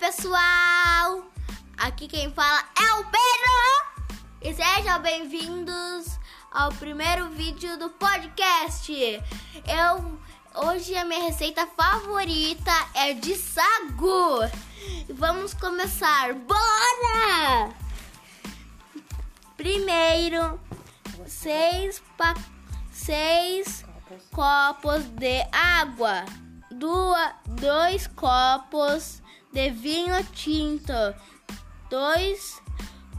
pessoal! Aqui quem fala é o Pedro! E sejam bem-vindos ao primeiro vídeo do podcast. Eu hoje a minha receita favorita é de sagu. Vamos começar. Bora! Primeiro, seis pa seis copos de água, duas, dois copos de vinho tinto, dois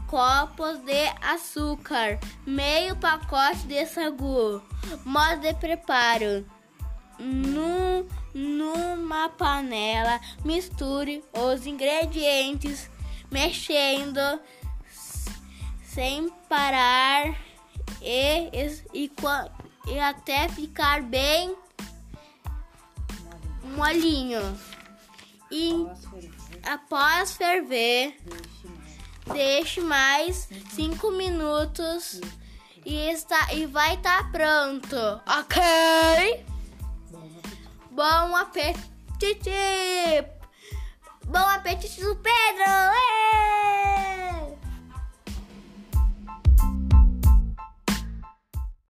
copos de açúcar, meio pacote de sagu. Modo de preparo: Num, numa panela, misture os ingredientes, mexendo sem parar e, e, e até ficar bem molinho. E após ferver, deixe mais 5 minutos e, está, e vai estar tá pronto, ok? Bom apetite! Bom apetite do Pedro!